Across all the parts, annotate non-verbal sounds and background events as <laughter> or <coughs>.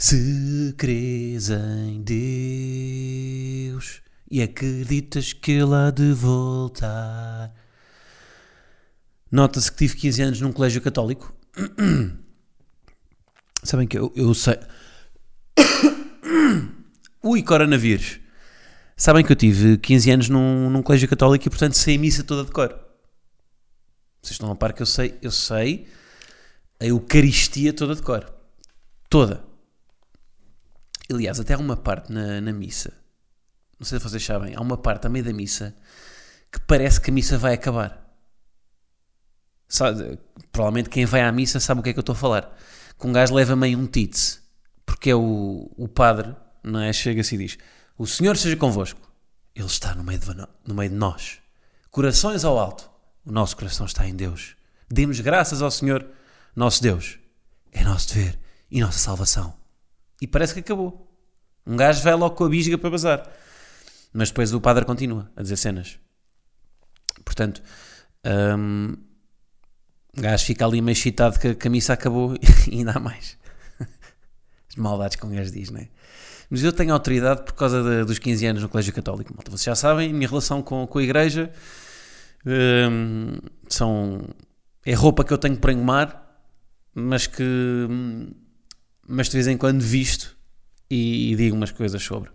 Se crês em Deus e acreditas que Ele há de voltar. Nota-se que tive 15 anos num colégio católico. <coughs> Sabem que eu, eu sei. <coughs> Ui, coronavírus. Sabem que eu tive 15 anos num, num colégio católico e, portanto, sei a missa toda de cor. Vocês estão a par que eu sei, eu sei a Eucaristia toda de cor. Toda. Aliás, até há uma parte na, na missa, não sei se vocês sabem, há uma parte a meio da missa que parece que a missa vai acabar. Sabe, provavelmente quem vai à missa sabe o que é que eu estou a falar. Que um gajo leva meio um titse, porque é o, o padre, não é? Chega-se e diz: O Senhor seja convosco. Ele está no meio, de, no meio de nós. Corações ao alto. O nosso coração está em Deus. Demos graças ao Senhor, nosso Deus. É nosso dever e nossa salvação. E parece que acabou. Um gajo vai logo com a bisga para bazar. Mas depois o padre continua a dizer cenas. Portanto, um, o gajo fica ali meio excitado que, a missa acabou <laughs> e ainda há mais. As maldades que um gajo diz, não é? Mas eu tenho autoridade por causa de, dos 15 anos no Colégio Católico. Vocês já sabem, minha relação com, com a igreja um, são, é roupa que eu tenho para engomar, mas que mas de vez em quando visto e, e digo umas coisas sobre.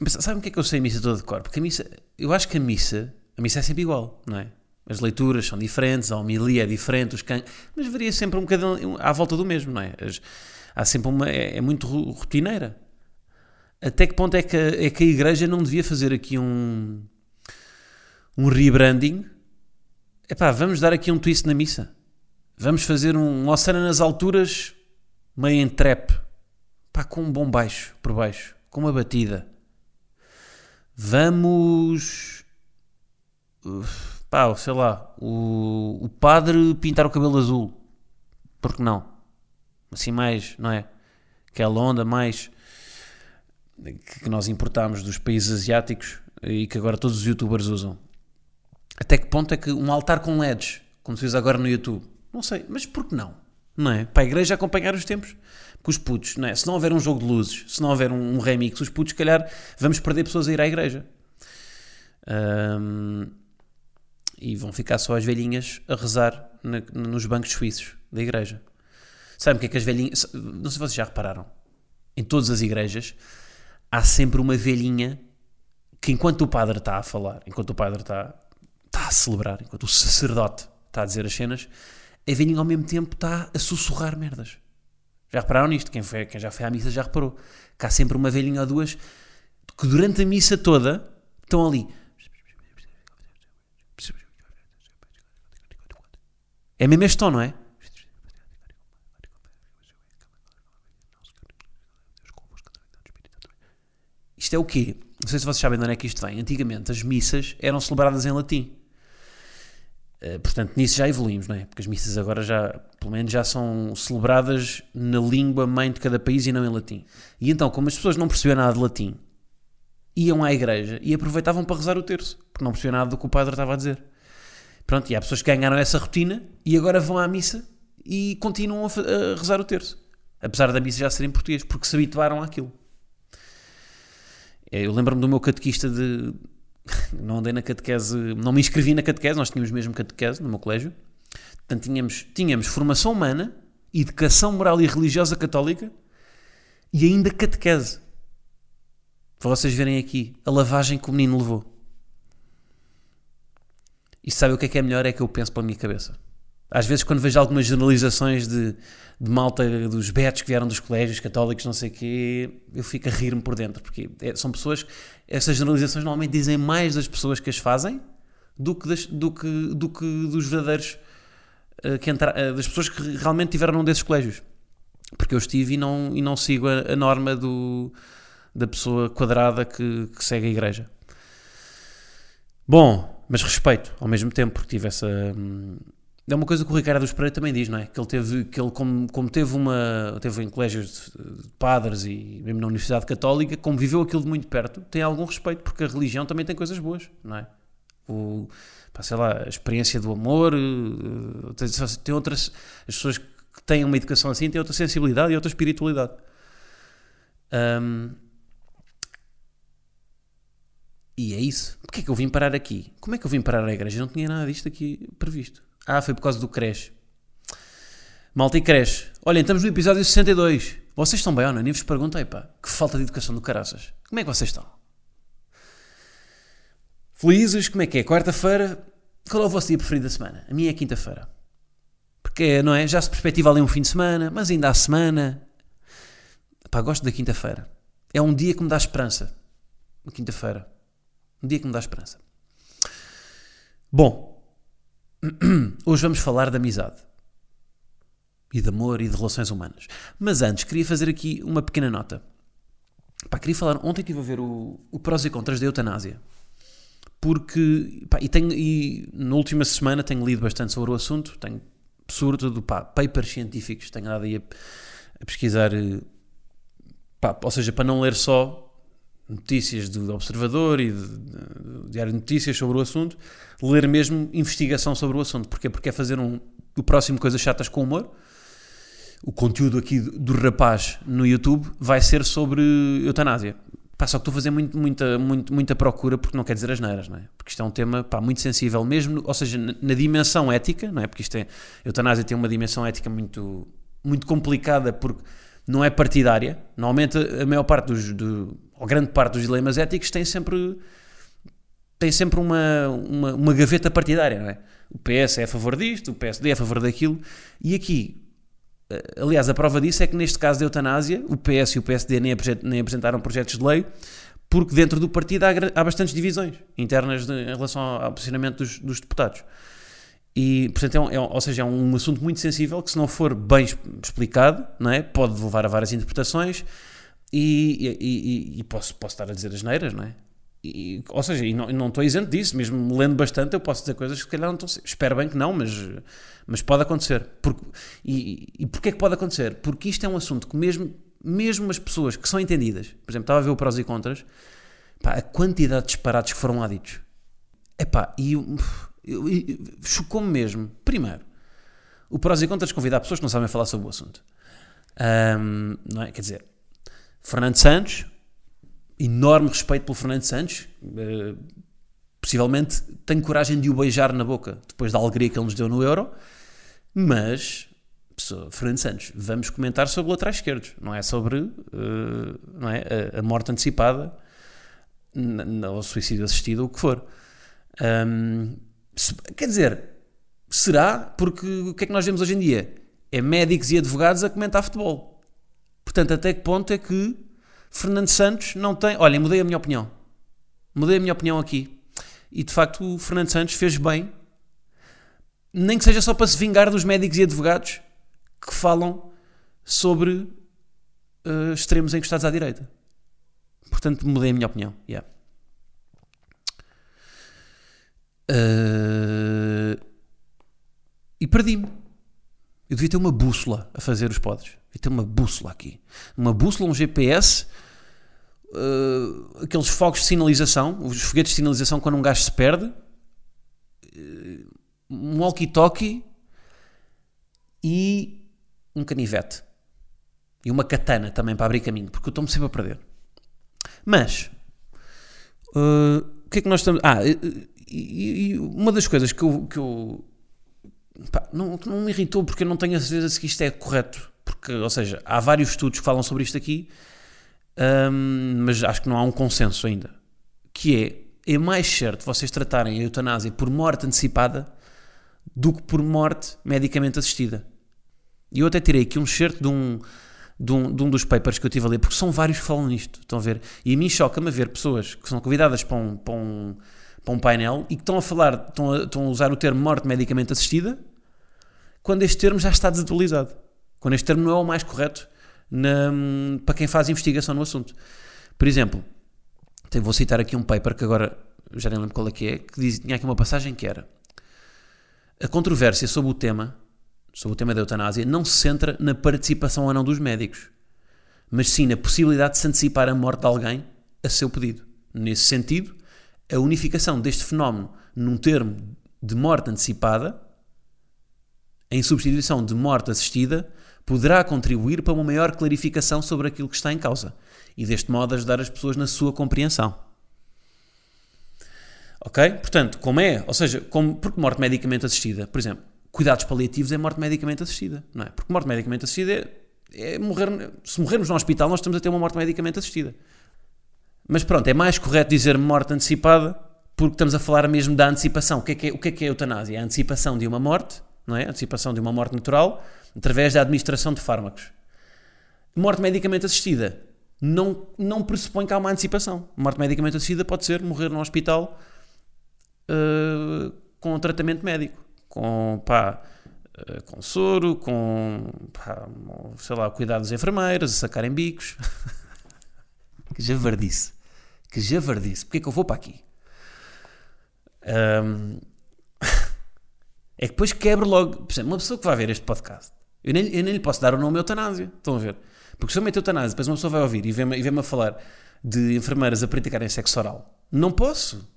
Mas sabem o que é que eu sei a missa toda de cor? Porque a missa, eu acho que a missa, a missa é sempre igual, não é? As leituras são diferentes, a homilia é diferente, os can... mas varia sempre um bocadinho à volta do mesmo, não é? As, há sempre uma. É, é, muito rotineira. Até que ponto é que, é que a igreja não devia fazer aqui um. um rebranding? Epá, vamos dar aqui um twist na missa. Vamos fazer um, Oceana nas alturas, meio em trap, pá, com um bom baixo por baixo, com uma batida. Vamos. Pá, sei lá, o, o padre pintar o cabelo azul. Porque não? Assim mais, não é? Aquela onda mais que nós importamos dos países asiáticos e que agora todos os youtubers usam. Até que ponto é que um altar com LEDs, como se fez agora no YouTube, não sei, mas por que não? Não é? Para a igreja acompanhar os tempos. Porque os putos, não é? Se não houver um jogo de luzes, se não houver um, remix, os putos, se calhar, vamos perder pessoas a ir à igreja. Um, e vão ficar só as velhinhas a rezar na, nos bancos suíços da igreja. Sabem o que é que as velhinhas. Não sei se vocês já repararam. Em todas as igrejas há sempre uma velhinha que, enquanto o padre está a falar, enquanto o padre está, está a celebrar, enquanto o sacerdote está a dizer as cenas, a velhinha ao mesmo tempo está a sussurrar merdas. Já repararam nisto? Quem, foi, quem já foi à missa já reparou. Que há sempre uma velhinha ou duas que durante a missa toda estão ali. É mesmo este tom, não é? Isto é o quê? Não sei se vocês sabem de onde é que isto vem. Antigamente as missas eram celebradas em latim. Uh, portanto, nisso já evoluímos, não é? Porque as missas agora já, pelo menos, já são celebradas na língua mãe de cada país e não em latim. E então, como as pessoas não percebiam nada de latim, iam à igreja e aproveitavam para rezar o terço, porque não percebiam nada do que o padre estava a dizer. Pronto, e há pessoas que ganharam essa rotina e agora vão à missa e continuam a, rezar o terço. Apesar da missa já ser em português, porque se habituaram àquilo. Eu lembro-me do meu catequista de. Não andei na catequese, não me inscrevi na catequese, nós tínhamos mesmo catequese no meu colégio. Portanto, tínhamos, tínhamos formação humana, educação moral e religiosa católica e ainda catequese. Para vocês verem aqui a lavagem que o menino levou. E sabe o que é que é melhor? É que eu penso pela minha cabeça. Às vezes, quando vejo algumas generalizações de, de malta dos betos que vieram dos colégios católicos, não sei o quê, eu fico a rir-me por dentro, porque é, são pessoas, essas generalizações normalmente dizem mais das pessoas que as fazem do que, das, do que, do que dos verdadeiros uh, que entra, uh, das pessoas que realmente tiveram num desses colégios. Porque eu estive e não, e não sigo a, a norma do, da pessoa quadrada que, que segue a igreja. Bom, mas respeito ao mesmo tempo, porque tive essa. Hum, é uma coisa que o Ricardo dos Pereira também diz, não é? Que ele teve, que ele como, como teve uma, teve em colégios de, de padres e mesmo na Universidade Católica, como viveu aquilo de muito perto, tem algum respeito, porque a religião também tem coisas boas, não é? O, pá, sei lá, a experiência do amor, eh, tem, tem outras, as pessoas que têm uma educação assim têm outra sensibilidade e outra espiritualidade. Um, e é isso. Porquê é que eu vim parar aqui? Como é que eu vim parar à igreja? Eu não tinha nada disto aqui previsto. Ah, foi por causa do creche. Malta e creche. Olhem, estamos no episódio 62. Vocês estão bem ou não? Nem vos perguntei, pá. Que falta de educação do caraças. Como é que vocês estão? Felizes? Como é que é? Quarta-feira? Qual é o vosso dia preferido da semana? A minha é quinta-feira. Porque, não é? Já se perspectiva ali um fim de semana, mas ainda há semana. Pá, gosto da quinta-feira. É um dia que me dá esperança. Quinta-feira. Um dia que me dá esperança. Bom, Hoje vamos falar de amizade. E de amor e de relações humanas. Mas antes, queria fazer aqui uma pequena nota. Pá, queria falar. Ontem estive a ver o, o prós e contras da eutanásia. Porque. Pá, e, tenho, e na última semana tenho lido bastante sobre o assunto. Tenho, sobretudo, pá, papers científicos. Tenho andado aí a, a pesquisar. Eh, pá, ou seja, para não ler só notícias do Observador e do Diário de Notícias sobre o assunto, ler mesmo investigação sobre o assunto. Porquê? Porque é fazer um, o próximo Coisas Chatas com Humor. O conteúdo aqui do rapaz no YouTube vai ser sobre eutanásia. Pá, só que estou a fazer muito, muita, muito, muita procura porque não quer dizer as neiras, não é? Porque isto é um tema pá, muito sensível, mesmo, ou seja, na, na dimensão ética, não é? Porque isto é, eutanásia tem uma dimensão ética muito, muito complicada porque não é partidária. Normalmente a maior parte dos, do, ou grande parte dos dilemas éticos tem sempre tem sempre uma, uma, uma, gaveta partidária, não é? O PS é a favor disto, o PSD é a favor daquilo, e aqui, eh, aliás, a prova disso é que neste caso da eutanásia, o PS e o PSD nem, nem apresentaram projetos de lei, porque dentro do partido há, há bastantes divisões internas de, em relação ao posicionamento dos, dos deputados. E, portanto, é um, é ou seja, é um assunto muito sensível que, se não for bem explicado, não é? pode levar a várias interpretações e, e, e, e posso, posso estar a dizer as neiras, não é? E, ou seja, e não, não estou isento disso, mesmo lendo bastante, eu posso dizer coisas que se calhar não estou. Espero bem que não, mas, mas pode acontecer. E, e porquê que pode acontecer? Porque isto é um assunto que, mesmo, mesmo as pessoas que são entendidas, por exemplo, estava a ver o prós e contras, pá, a quantidade de disparates que foram lá ditos. Epá, e, e chocou-me mesmo. Primeiro, o prós e contras convidar pessoas que não sabem falar sobre o assunto. Um, não é? Quer dizer, Fernando Santos, enorme respeito pelo Fernando Santos, uh, possivelmente tenho coragem de o beijar na boca depois da alegria que ele nos deu no Euro, mas pessoa, Fernando Santos, vamos comentar sobre laterais esquerdos, não é sobre uh, não é, a, a, morte antecipada ou suicídio assistido ou o que for. Um, se, quer dizer, será? Porque o que é que nós vemos hoje em dia? É médicos e advogados a comentar futebol. Portanto, até que ponto é que Fernando Santos não tem. Olha, mudei a minha opinião. Mudei a minha opinião aqui. E de facto, o Fernando Santos fez bem, nem que seja só para se vingar dos médicos e advogados que falam sobre uh, extremos encostados à direita. Portanto, mudei a minha opinião. Yeah. Uh, e perdi-me. Eu devia ter uma bússola a fazer os podes. E tem uma bússola aqui. Uma bússola, um GPS, uh, eh, aqueles fogos de sinalização, os foguetes de sinalização quando um gajo se perde, uh, um walkie-talkie e um canivete. E uma katana também para abrir caminho, porque eu estou-me sempre a perder. Mas, uh, o que é que nós estamos. Ah, e, e uma das coisas que eu. Que eu pá, não, não me irritou porque eu não tenho a certeza se isto é correto porque, ou seja, há vários estudos que falam sobre isto aqui, um, mas acho que não há um consenso ainda. Que é, é mais certo vocês tratarem a eutanásia por morte antecipada do que por morte medicamente assistida. E eu até tirei aqui um certo de um, de um, de um dos papers que eu tive a ler, porque são vários que falam nisto, estão a ver? E a mim choca-me ver pessoas que são convidadas para um, para um, para um painel e que estão a falar, estão a, estão a usar o termo morte medicamente assistida quando este termo já está desatualizado. Quando este termo não é o mais correto na, para quem faz investigação no assunto. Por exemplo, vou citar aqui um paper que agora já nem lembro qual é que é, que diz, tinha aqui uma passagem que era a controvérsia sobre o tema, sobre o tema da eutanásia, não se centra na participação ou não dos médicos, mas sim na possibilidade de se antecipar a morte de alguém a seu pedido. Nesse sentido, a unificação deste fenómeno num termo de morte antecipada, em substituição de morte assistida, poderá contribuir para uma maior clarificação sobre aquilo que está em causa e deste modo ajudar as pessoas na sua compreensão. Ok? Portanto, como é, ou seja, como, porque morte medicamente assistida, por exemplo, cuidados paliativos é morte medicamente assistida, não é? Porque morte medicamente assistida é, é morrer, se morrermos no hospital nós estamos a ter uma morte medicamente assistida. Mas pronto, é mais correto dizer morte antecipada porque estamos a falar mesmo da antecipação. O que é que é, o que é, que é a eutanásia? É a antecipação de uma morte, não é? A antecipação de uma morte natural através da administração de fármacos. Morte medicamente assistida não, não pressupõe que há uma antecipação. Morte medicamente assistida pode ser morrer num hospital uh, com tratamento médico, com, pá, uh, com soro, com, pá, sei lá, cuidar das enfermeiras, a sacarem bicos. que javardice. Que javardice. Porquê é que eu vou para aqui? Um, <laughs> é que depois quebro logo. Por exemplo, uma pessoa que vai ver este podcast, eu nem, eu nem lhe posso dar o nome eutanásia. Estão a ver? Porque se eu meter eutanásia, depois uma pessoa vai ouvir e vê-me vê a falar de enfermeiras a praticarem sexo oral. Não posso.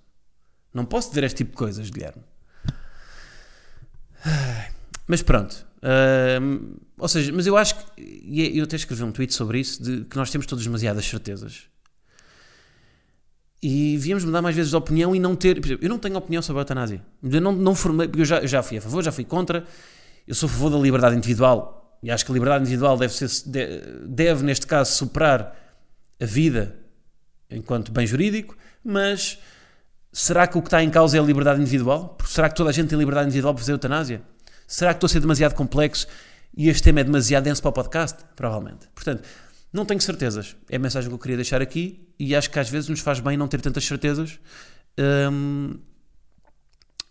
Não posso dizer este tipo de coisas, Guilherme. Mas pronto. Ou seja, mas eu acho que. E é, eu até escrevi um tweet sobre isso, de que nós temos todas demasiadas certezas. E viemos mudar mais vezes de opinião e não ter. eu não tenho opinião sobre a eutanásia. Eu não, não formei. Porque eu já, já fui a favor, já fui contra. Eu sou a favor da liberdade individual. E acho que a liberdade individual deve, ser, deve neste caso, superar a vida enquanto bem jurídico. Mas será que o que está em causa é a liberdade individual? Será que toda a gente tem liberdade individual para fazer eutanásia? Será que estou a ser demasiado complexo e este tema é demasiado denso para o podcast? Provavelmente. Portanto, não tenho certezas. É a mensagem que eu queria deixar aqui e acho que às vezes nos faz bem não ter tantas certezas um,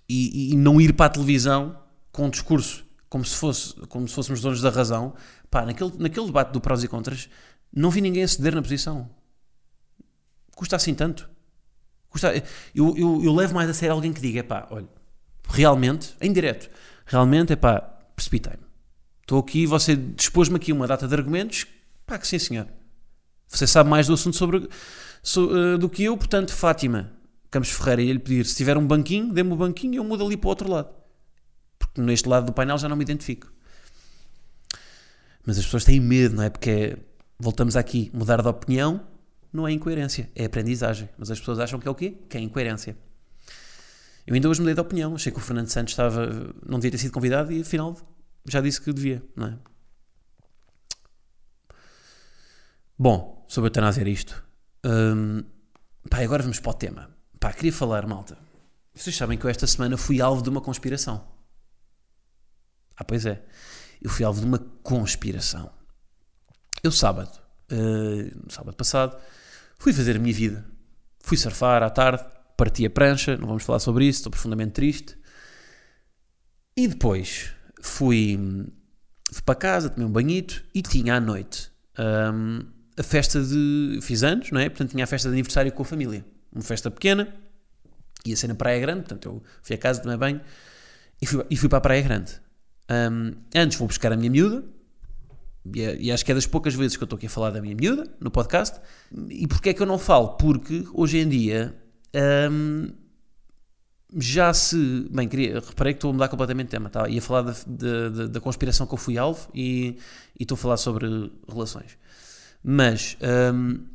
e, e, não ir para a televisão com um discurso como se, fosse, como se fôssemos donos da razão. Pá, naquele, naquele debate do prós e contras, não vi ninguém ceder na posição. Custa assim tanto. Custa, eu, eu, eu levo mais a sério alguém que diga: pá, olha, realmente, em direto, realmente, é pá, precipitei-me. Estou aqui, você dispôs-me aqui uma data de argumentos, pá, que sim senhor. Você sabe mais do assunto sobre, so, uh, do que eu, portanto, Fátima Campos Ferreira ia-lhe pedir, se tiver um banquinho, dê-me o um banquinho e eu mudo ali para o outro lado. Porque neste lado do painel já não me identifico. Mas as pessoas têm medo, não é? Porque é, voltamos aqui, mudar de opinião não é incoerência, é aprendizagem. Mas as pessoas acham que é o quê? Que é incoerência. Eu ainda hoje mudei de opinião. Achei que o Fernando Santos estava, não devia ter sido convidado e afinal já disse que devia, não é? Bom, sobre a eutanásia era isto. Hum, pá, agora vamos para o tema. Pá, queria falar, malta. Vocês sabem que eu esta semana fui alvo de uma conspiração. Ah, pois é. Eu fui alvo de uma conspiração. Eu sábado, uh, sábado passado, fui fazer a minha vida. Fui surfar à tarde, parti a prancha, não vamos falar sobre isso, estou profundamente triste. E depois fui, fui para casa, tomei um banhito e tinha à noite um, a festa de. Fiz anos, não é? Portanto, tinha a festa de aniversário com a família. Uma festa pequena, ia ser na Praia Grande, portanto, eu fui a casa, tomei banho e fui, e fui para a Praia Grande. Um, antes vou buscar a minha miúda, e, é, e, acho que é das poucas vezes que eu estou aqui a falar da minha miúda no podcast. E porquê é que eu não falo? Porque hoje em dia já se. Bem, queria, reparei que estou a mudar completamente de tema. Tá? Ia falar da, da, da conspiração que eu fui alvo e, e, estou a falar sobre relações. Mas hum,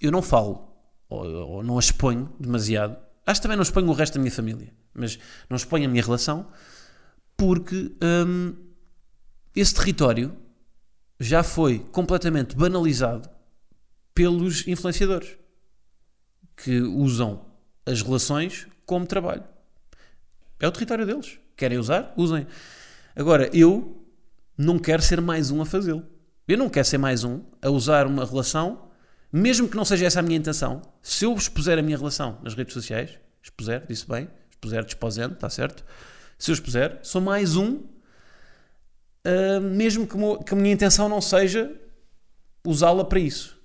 eu não falo, ou, ou, não a exponho demasiado. Acho também não exponho o resto da minha família, mas não exponho a minha relação porque hum, esse território já foi completamente banalizado pelos influenciadores que usam as relações como trabalho. É o território deles. Querem usar? Usem. Agora, eu não quero ser mais um a fazê-lo. Eu não quero ser mais um a usar uma relação, mesmo que não seja essa a minha intenção. Se eu expuser a minha relação nas redes sociais, expuser, disse bem, expuser, desposendo, está certo? Se eu expuser, sou mais um uh, mesmo que, que a minha intenção não seja usá-la para isso.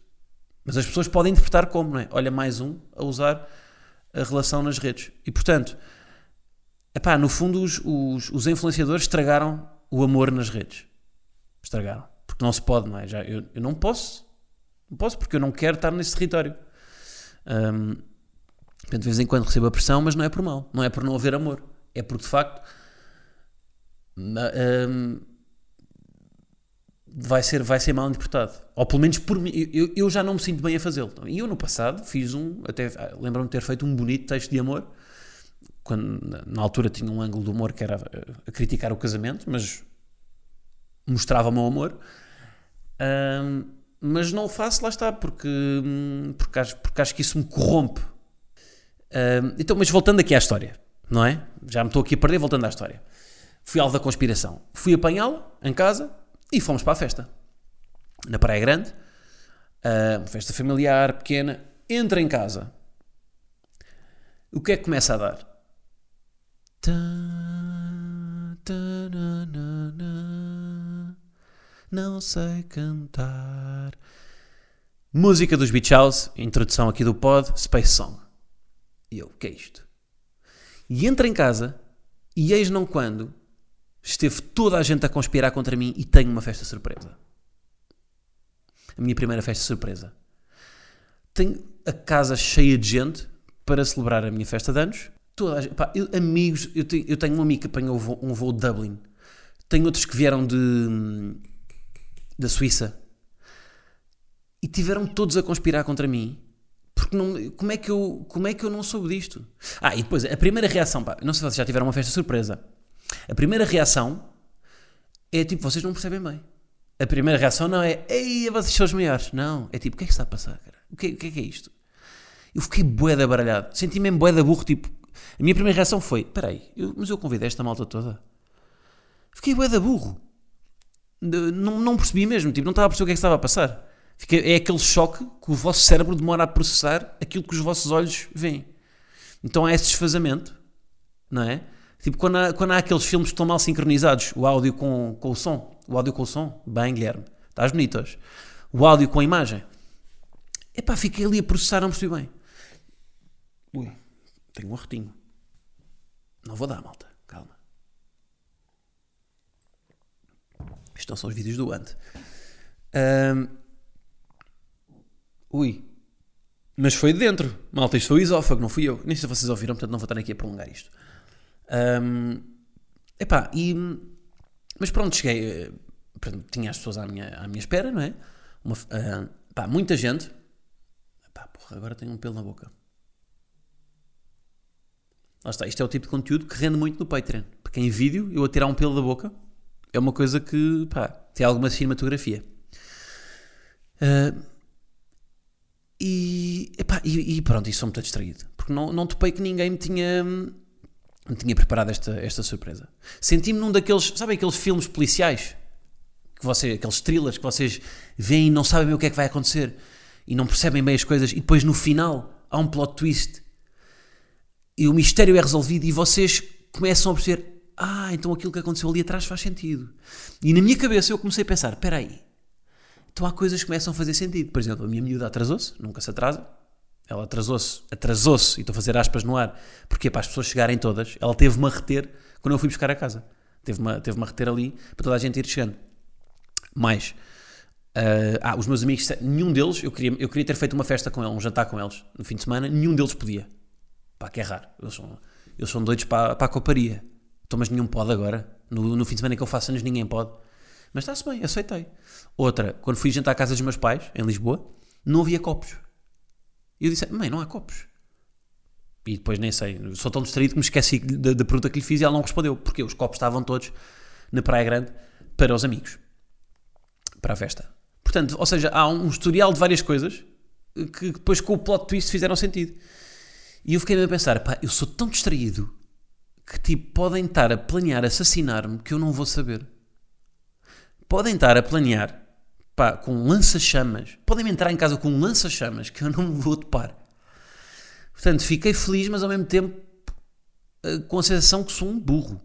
Mas as pessoas podem interpretar como, não é? Olha, mais um a usar a relação nas redes. E portanto, epá, no fundo, os, os, os influenciadores estragaram o amor nas redes. Estragaram. Porque não se pode, não é? Já, eu, eu não posso. Não posso porque eu não quero estar nesse território. Ahm, portanto, de vez em quando recebo a pressão, mas não é por mal. Não é por não haver amor. É porque, de facto, ahm, vai, ser, vai ser mal interpretado. Ou pelo menos por mim. Eu, eu já não me sinto bem a fazê-lo. E eu, no passado, fiz um. Até ah, lembro-me de ter feito um bonito texto de amor. Quando, na- altura tinha um ângulo de humor que era a, a criticar o casamento, mas mostrava o meu amor. Ahm, mas não o faço, lá está, porque, hum, porque, acho, porque acho que isso me corrompe. Ahm, então, mas voltando aqui à história, não é? Já me estou aqui a perder, voltando à história. Fui alvo da conspiração. Fui apanhá-la em casa e fomos para a festa. Na Praia Grande. Festa familiar, pequena. Entra em casa. O que é que começa a dar? Tá, na, na, na. Não sei cantar. Música dos Beach House, introdução aqui do pod, Space Song. E eu, o que é isto? E entra em casa e eis não quando esteve toda a gente a conspirar contra mim e tenho uma festa surpresa. A minha primeira festa surpresa. Tenho a casa cheia de gente para celebrar a minha festa de anos. Toda gente, pá, eu- amigos, eu tenho, eu tenho um amigo que apanhou um voo, um voo de Dublin. Tenho outros que vieram de da Suíça e tiveram todos a conspirar contra mim. Porque não, como, é que eu, como é que eu não soube disto? Ah, e depois, a primeira reação, pá, não sei se vocês já tiveram uma festa surpresa. A primeira reação é tipo, vocês não percebem bem. A primeira reação não é, ei, vocês são os maiores. Não, é tipo, o que é que está a passar, cara? O que, o que é que é isto? Eu fiquei bué baralhado. Senti mesmo bué da burro, tipo... A minha primeira reação foi, peraí, eu, mas eu convidei esta malta toda? Fiquei bué da burro. Não, não percebi mesmo, tipo, não estava a perceber o que é que estava a passar. Fiquei, é aquele choque que o vosso cérebro demora a processar aquilo que os vossos olhos veem. Então há esse desfazamento, não é? Tipo, quando há, quando há aqueles filmes que estão mal sincronizados, o áudio com, com o som, o áudio com o som, bem, Guilherme, estás bonito hoje. O áudio com a imagem. Epá, fiquei ali a processar, não percebi bem. Ui, tenho um arrotinho. Não vou dar, malta, calma. Isto não são os vídeos do Ant. Ahm, Ui. Mas foi de dentro. Malta, isto foi o esófago, não fui eu. Nem sei se vocês ouviram, portanto não vou estar aqui a prolongar isto. Ahm, epá, e... Mas pronto, cheguei... eh, portanto, tinha as pessoas à minha, à minha espera, não é? Uma, ah, pá, muita gente... Epá, porra, agora tenho um pelo na boca. Lá está, isto é o tipo de conteúdo que rende muito no Patreon. Porque em vídeo, eu a tirar um pelo da boca, é uma coisa que, pá, tem alguma cinematografia. Ah, e, epá, e, e pronto, isso sou muito distraído. Porque não, não topei que ninguém me tinha, me tinha preparado esta, esta surpresa. Senti-me num daqueles, sabem aqueles filmes policiais? Que você, aqueles thrillers que vocês veem e não sabem bem o que é que vai acontecer. E não percebem bem as coisas. E depois no final há um plot twist. E o mistério é resolvido e vocês começam a perceber ah, então aquilo que aconteceu ali atrás faz sentido. E na minha cabeça eu comecei a pensar, espera aí, então há coisas que começam a fazer sentido. Por exemplo, a minha miúda atrasou-se, nunca se atrasa. Ela atrasou-se, atrasou-se, e estou a fazer aspas no ar, porque para as pessoas chegarem todas, ela teve-me a reter quando eu fui buscar a casa. Teve-me teve a reter ali para toda a gente ir chegando. Mais, ah, ah, os meus amigos, nenhum deles, eu queria, eu queria ter feito uma festa com eles, um jantar com eles, no fim de semana, nenhum deles podia. Pá, que é raro. Eles são, eles são doidos para, para a coparia. Então, mas nenhum pode agora. No, no fim de semana que eu faço anos, ninguém pode. Mas está-se bem, aceitei. Outra, quando fui jantar à casa dos meus pais, em Lisboa, não havia copos. E eu disse, mãe, não há copos. E depois nem sei, sou tão distraído que me esqueci da, da pergunta que lhe fiz e ela não respondeu. Porque os copos estavam todos na Praia Grande para os amigos. Para a festa. Portanto, ou seja, há um historial de várias coisas que depois com o plot twist fizeram sentido. E eu fiquei a pensar, pá, eu sou tão distraído que tipo, podem estar a planear assassinar-me que eu não vou saber. Podem estar a planear pá, com lança-chamas. Podem-me entrar em casa com lança-chamas que eu não vou topar. Portanto, fiquei feliz, mas ao mesmo tempo eh, com a sensação que sou um burro.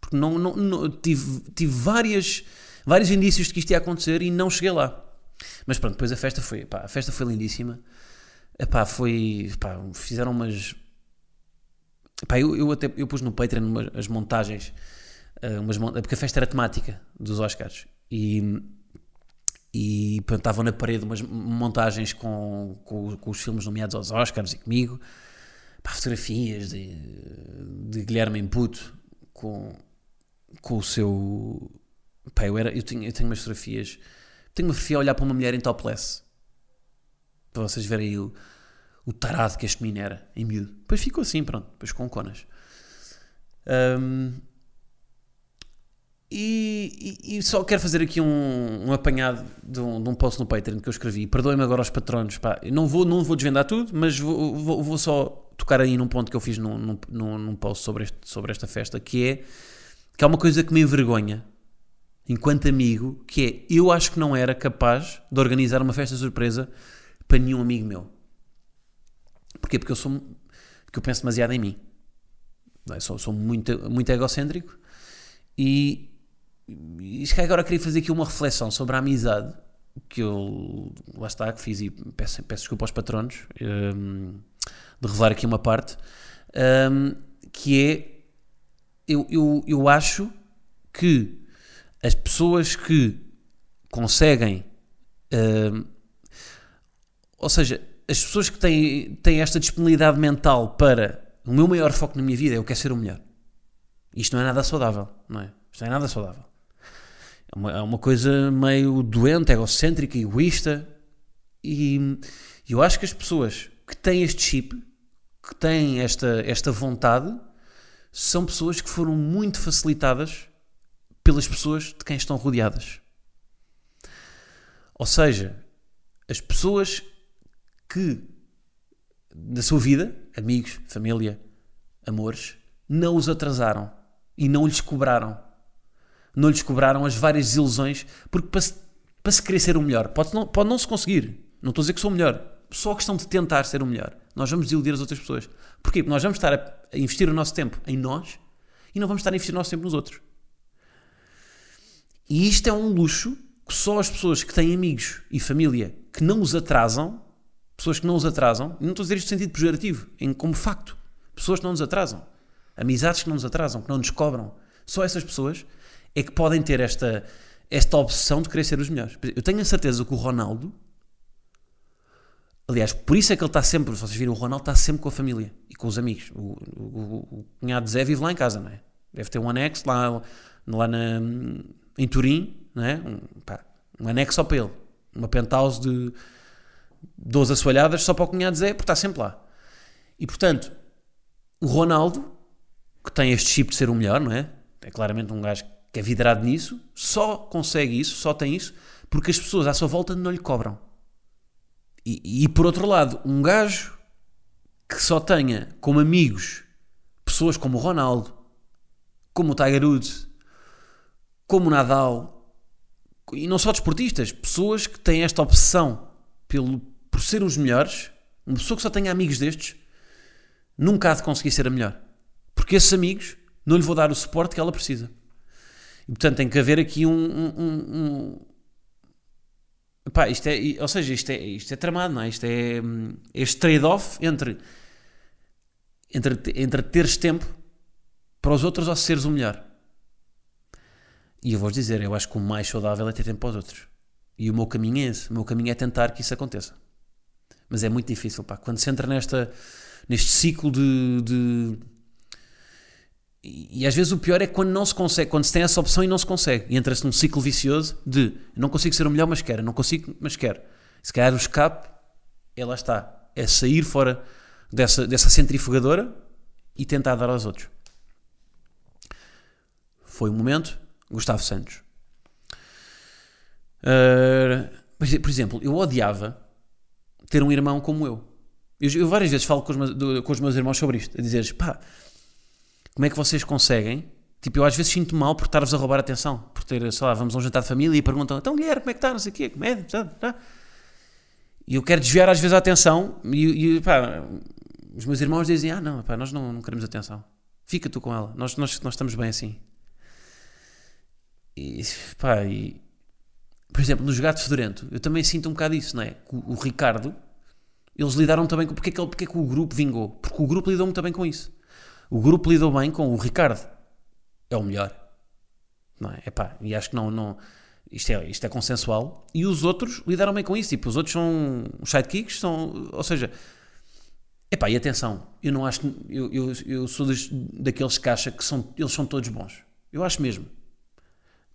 Porque não, não, não- tive, tive várias, vários indícios de que isto ia acontecer e não cheguei lá. Mas pronto, depois a festa foi, pá, a festa foi lindíssima. Epá, foi, pá, fizeram umas... Epá, eu, eu até eu pus no Patreon umas, as montagens, eh, umas, porque a festa era temática dos Oscars. E, e pronto, estavam na parede umas montagens com, com, com os filmes nomeados aos Oscars e comigo. Pá, fotografias de, de Guilherme Imputo com, com o seu. Pá, eu, era, eu, tenho, eu tenho umas fotografias. Tenho uma fotografia a olhar para uma mulher em topless. Para vocês verem aí o tarado que este menino era, em miúdo. Depois ficou assim, pronto, depois com conas. Ahm, e, e- e só quero fazer aqui um, um apanhado de um, de um post no Patreon que eu escrevi. Perdoem-me agora aos patronos. Pá. Eu Não, vou, não vou desvendar tudo, mas vou, vou, vou só tocar aí num ponto que eu fiz num, num, num, post sobre, este, sobre esta festa, que é que há uma coisa que me envergonha enquanto amigo, que é eu acho que não era capaz de organizar uma festa surpresa para nenhum amigo meu. Porquê? Porque eu sou porque eu penso demasiado em mim. É? Sou, sou muito, muito egocêntrico e, e calhar agora queria fazer aqui uma reflexão sobre a amizade que eu lá está, que fiz e peço, peço desculpa aos patronos hum, de revelar aqui uma parte hum, que é eu, eu, eu acho que as pessoas que conseguem hum, ou seja, as pessoas que têm, têm esta disponibilidade mental para o meu maior foco na minha vida é eu quero ser o melhor. Isto não é nada saudável, não é? Isto não é nada saudável. É uma, é uma coisa meio doente, egocêntrica, egoísta. E eu acho que as pessoas que têm este chip, que têm esta, esta vontade, são pessoas que foram muito facilitadas pelas pessoas de quem estão rodeadas. Ou seja, as pessoas que da sua vida, amigos, família, amores, não os atrasaram e não lhes cobraram. Não lhes cobraram as várias desilusões, porque para se, para se querer ser o melhor, pode não, pode não se conseguir. Não estou a dizer que sou o melhor. Só a questão de tentar ser o melhor. Nós vamos desiludir as outras pessoas. Porquê? Porque nós vamos estar a, a investir o nosso tempo em nós e não vamos estar a investir o nosso tempo nos outros. E isto é um luxo que só as pessoas que têm amigos e família que não os atrasam, pessoas que não os atrasam, não estou a dizer isto no sentido pejorativo, em, como facto, pessoas que não nos atrasam, amizades que não nos atrasam, que não nos cobram, só essas pessoas é que podem ter esta, esta obsessão de querer ser os melhores. Eu tenho a certeza que o Ronaldo, aliás, por isso é que ele está sempre, se vocês viram, o Ronaldo está sempre com a família e com os amigos. O, o, o, cunhado Zé vive lá em casa, não é? Deve ter um anexo lá, lá na, em Turim, não é? Um, pá, um anexo só para ele. Uma penthouse de 12 assoalhadas só para o cunhado Zé, porque está sempre lá. E portanto, o Ronaldo, que tem este chip de ser o melhor, não é? É claramente um gajo que é vidrado nisso, só consegue isso, só tem isso, porque as pessoas à sua volta não lhe cobram. E, e por outro lado, um gajo que só tenha como amigos pessoas como o Ronaldo, como o Tiger Woods, como o Nadal, e não só desportistas, pessoas que têm esta obsessão pelo, por ser os melhores, uma pessoa que só tenha amigos destes, nunca há de conseguir ser a melhor. Porque esses amigos não lhe vão dar o suporte que ela precisa. E portanto tem que haver aqui um. um, um, um... Isto é, ou seja, isto é, isto é tramado, não é? Isto é hum, este trade-off entre, entre, entre teres tempo para os outros ou seres o melhor. E eu vou dizer, eu acho que o mais saudável é ter tempo para os outros. E o meu caminho é esse. O meu caminho é tentar que isso aconteça. Mas é muito difícil, pá. Quando se entra nesta, neste ciclo de, de e, às vezes o pior é quando não se consegue, quando se tem essa opção e não se consegue. E entra-se num ciclo vicioso de não consigo ser o melhor, mas quero, não consigo, mas quero. Se calhar o escape, é lá está. É sair fora dessa, dessa centrifugadora e tentar dar aos outros. Foi o momento. Gustavo Santos. Uh, por exemplo, eu odiava ter um irmão como eu. Eu, eu várias vezes falo com os, meus, do, com os meus irmãos sobre isto, a dizer pá, como é que vocês conseguem? Tipo, eu às vezes sinto mal por estar-vos a roubar atenção, por ter, sei lá, vamos a um jantar de família e perguntam, então Guilherme, como é que está? Não sei o quê, comédia, tá, tá. E eu quero desviar às vezes a atenção e, e pá, os meus irmãos dizem, ah não, pá, nós não, não queremos atenção. Fica tu com ela, nós, nós, nós estamos bem assim. E, pá, e, por exemplo, nos Gatos Fedorento, eu também sinto um bocado isso, não é? O, o Ricardo, eles lidaram também com. Porque é, que, ele- porque é que o grupo vingou? Porque o grupo lidou muito bem com isso. O grupo lidou bem com o Ricardo. É o melhor. Não é? Epá, e acho que não. não isto, é, isto é consensual. E os outros lidaram bem com isso. Tipo, os outros são os sidekicks, são. Ou seja. Epá, e atenção, eu não acho. Eu, eu, eu sou dos- daqueles que acha que são, eles são todos bons. Eu acho mesmo.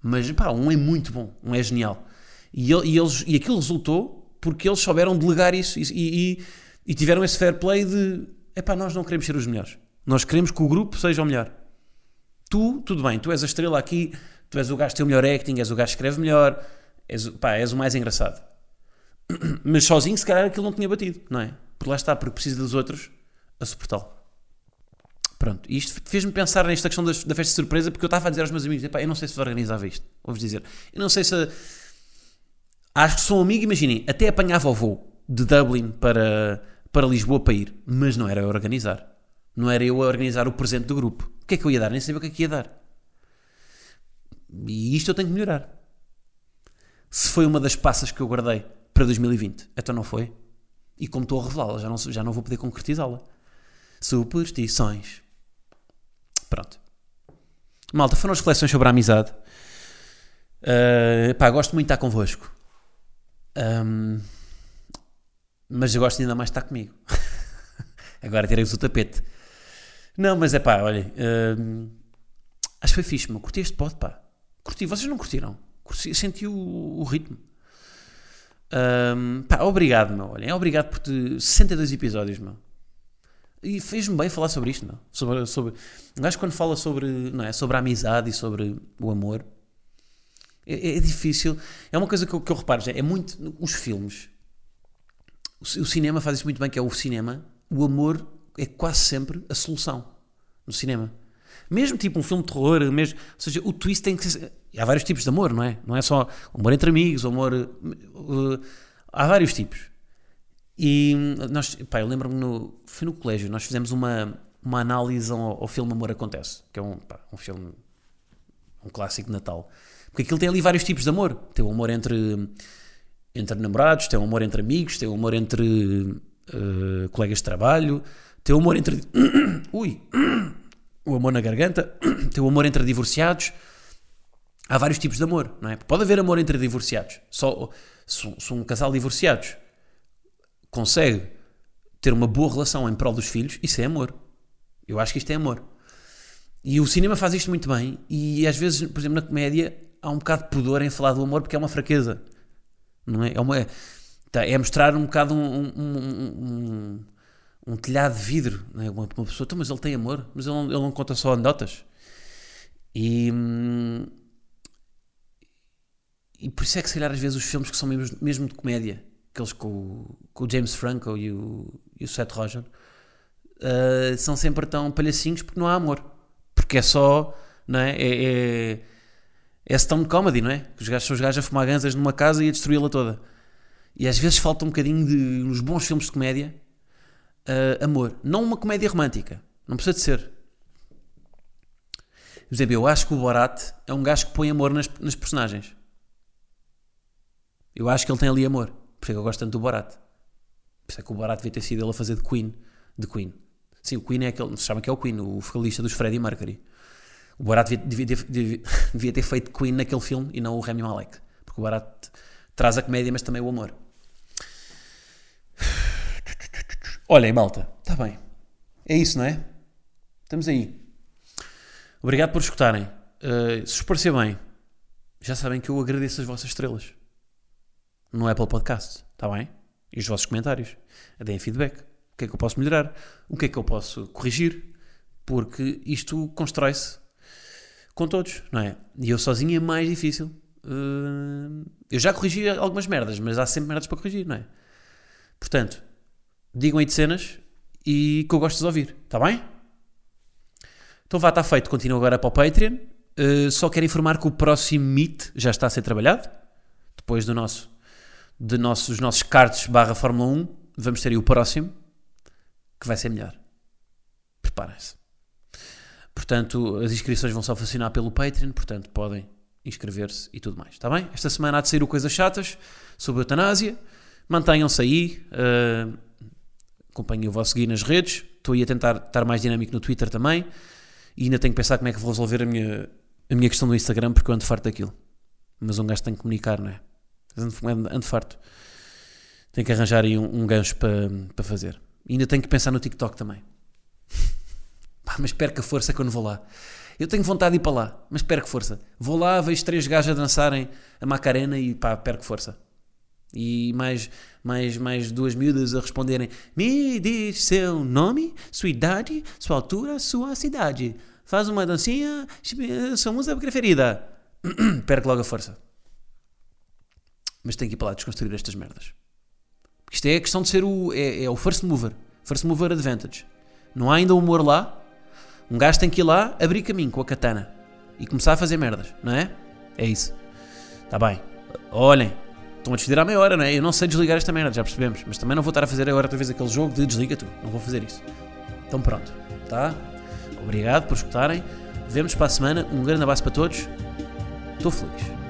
Mas pá, um é muito bom, um é genial. E, ele- eles, e aquilo resultou porque eles souberam delegar isso e, e- e tiveram esse fair play de epá, nós não queremos ser os melhores. Nós queremos que o grupo seja o melhor. Tu, tudo bem, tu és a estrela aqui, tu és o gajo que tem o melhor acting, és o gajo que escreve melhor, és, pá, és o mais engraçado. <clears throat> Mas sozinho, se calhar, aquilo não tinha batido, não é? Por lá está, porque precisa dos outros a suportá-lo. Pronto, isto fez-me pensar nesta questão da, festa de surpresa, porque eu estava a dizer aos meus amigos: "Epá, eu não sei se organizava isto. Vou-vos dizer, eu não sei se. Acho que sou um amigo, imaginem, até apanhava o voo de Dublin para, para Lisboa para ir, mas não era eu a organizar. Não era eu a organizar o presente do grupo. O que é que eu ia dar? Nem sabia o que é que ia dar. E isto eu tenho que melhorar. Se foi uma das passas que eu guardei para 2020, então não foi. E como estou a revelá-la, já não, já não vou poder concretizá-la. Superstições. Pronto. Malta, foram as reflexões sobre a amizade. Uh, pá, gosto muito de estar convosco. Um, mas eu gosto ainda mais de estar comigo. <laughs> Agora tirei-vos o tapete. Não, mas é pá, olhem. um, acho que foi fixe, meu. Curti este pod, pá. Curti. Vocês não curtiram? Curti, senti o, o ritmo. Um, pá, obrigado, meu. Olhem, obrigado por te... 62 episódios, meu. E fez-me bem falar sobre isto, meu. Sobre, sobre... Um gajo quando fala sobre, não é, sobre a amizade e sobre o amor, é, é difícil. É uma coisa que eu, que eu reparo, é muito. Os filmes, o, o cinema faz isso muito bem, que é o cinema. O amor é quase sempre a solução no cinema. Mesmo tipo um filme de terror, mesmo, ou seja, o twist tem que ser. Há vários tipos de amor, não é? Não é só amor entre amigos, amor. uh, há vários tipos. E nós, pá, eu lembro-me, no, foi no colégio, nós fizemos uma, uma análise ao, ao filme Amor Acontece, que é um, pá, um filme, um clássico de Natal. Porque aquilo tem ali vários tipos de amor. Tem o amor entre, entre namorados, tem o amor entre amigos, tem o amor entre eh, colegas de trabalho, tem o amor entre. <coughs> Ui! <coughs> O amor na garganta, <coughs> tem o amor entre divorciados. Há vários tipos de amor, não é? Pode haver amor entre divorciados. Só se, um- casal divorciados consegue ter uma boa relação em prol dos filhos, isso é amor. Eu acho que isto é amor. E o cinema faz isto muito bem, e às vezes, por exemplo, na comédia, há um bocado de pudor em falar do amor porque é uma fraqueza. Não é? É, uma, tá, é mostrar um bocado um, um, um- um- telhado de vidro. É? uma, uma pessoa, "Então, mas ele tem amor, mas ele não, ele não conta só anedotas. E, e por isso é que, se calhar, às vezes os filmes que são mesmo, mesmo de comédia, aqueles com, com o James Franco e o, e o Seth Rogen, uh, são sempre tão palhacinhos porque não há amor. Porque é só, não é? É, é, é stone comedy, não é? Que os gajos são os gajos a fumar ganzas numa casa e a destruí-la toda. E às vezes falta um bocadinho de, nos bons filmes de comédia, uh, amor. Não uma comédia romântica. Não precisa de ser. Por eu acho que o Borat é um gajo que põe amor nas, nas personagens. Eu acho que ele tem ali amor. Por isso é que eu gosto tanto do Borat. Por isso é que o Borat devia ter sido ele a fazer de Queen. De Queen. Sim, o Queen é aquele, se chama que é o Queen, o vocalista dos Freddie Mercury. O Borat devia, devia devia- <laughs> devia ter feito Queen naquele filme e não o Rami Malek. Porque o Borat traz a comédia, mas também o amor. Olhem, malta, está bem. É isso, não é? Estamos aí. Obrigado por escutarem. Uh, se vos parecer bem, já sabem que eu agradeço as vossas estrelas no Apple Podcast, está bem? E os vossos comentários. Deem feedback. O que é que eu posso melhorar? O que é que eu posso corrigir? Porque isto constrói-se com todos, não é? E eu sozinho é mais difícil. Uh, eu já corrigi algumas merdas, mas há sempre merdas para corrigir, não é? Portanto, digam aí de cenas e que eu gosto de ouvir, está bem? Então vá, está feito. Continuo agora para o Patreon. Uh, só quero informar que o próximo Meet já está a ser trabalhado. Depois do nosso, de nossos, nossos cards barra Fórmula 1, vamos ter aí o próximo, que vai ser melhor. Preparem-se. Portanto, as inscrições vão só funcionar pelo Patreon, portanto podem inscrever-se e tudo mais, está bem? Esta semana há de sair o Coisas Chatas sobre eutanásia. Mantenham-se aí, uh, acompanhem o vosso guia nas redes. Estou aí a tentar estar mais dinâmico no Twitter também. E ainda tenho que pensar como é que vou resolver a minha, a minha questão do Instagram, porque eu ando farto daquilo. Mas um gajo tem que comunicar, não é? Ando, ando farto. Tenho que arranjar aí um, um gancho para, para fazer. E ainda tenho que pensar no TikTok também. <laughs> Pá, mas perca força quando vou lá. Eu tenho vontade de ir para lá, mas perco força. Vou lá, vejo três gajos a dançarem a Macarena e pá, perco força. E mais, mais, mais duas miúdas a responderem: Me diz seu nome, sua idade, sua altura, sua cidade. Faz uma dancinha, sua música preferida. <clears throat> perco logo a força. Mas tenho que ir para lá desconstruir estas merdas. Porque isto é a questão de ser o, é, é o first mover. First mover advantage. Não há ainda humor lá, um gajo tem que ir lá abrir caminho com a katana e começar a fazer merdas, não é? É isso. Está bem. Olhem, estão a despedir à meia hora, não é? Eu não sei desligar esta merda, já percebemos. Mas também não vou estar a fazer agora outra vez aquele jogo de desliga tu. Não vou fazer isso. Então pronto, tá? Obrigado por escutarem. Vemos para a semana. Um grande abraço para todos. Estou feliz.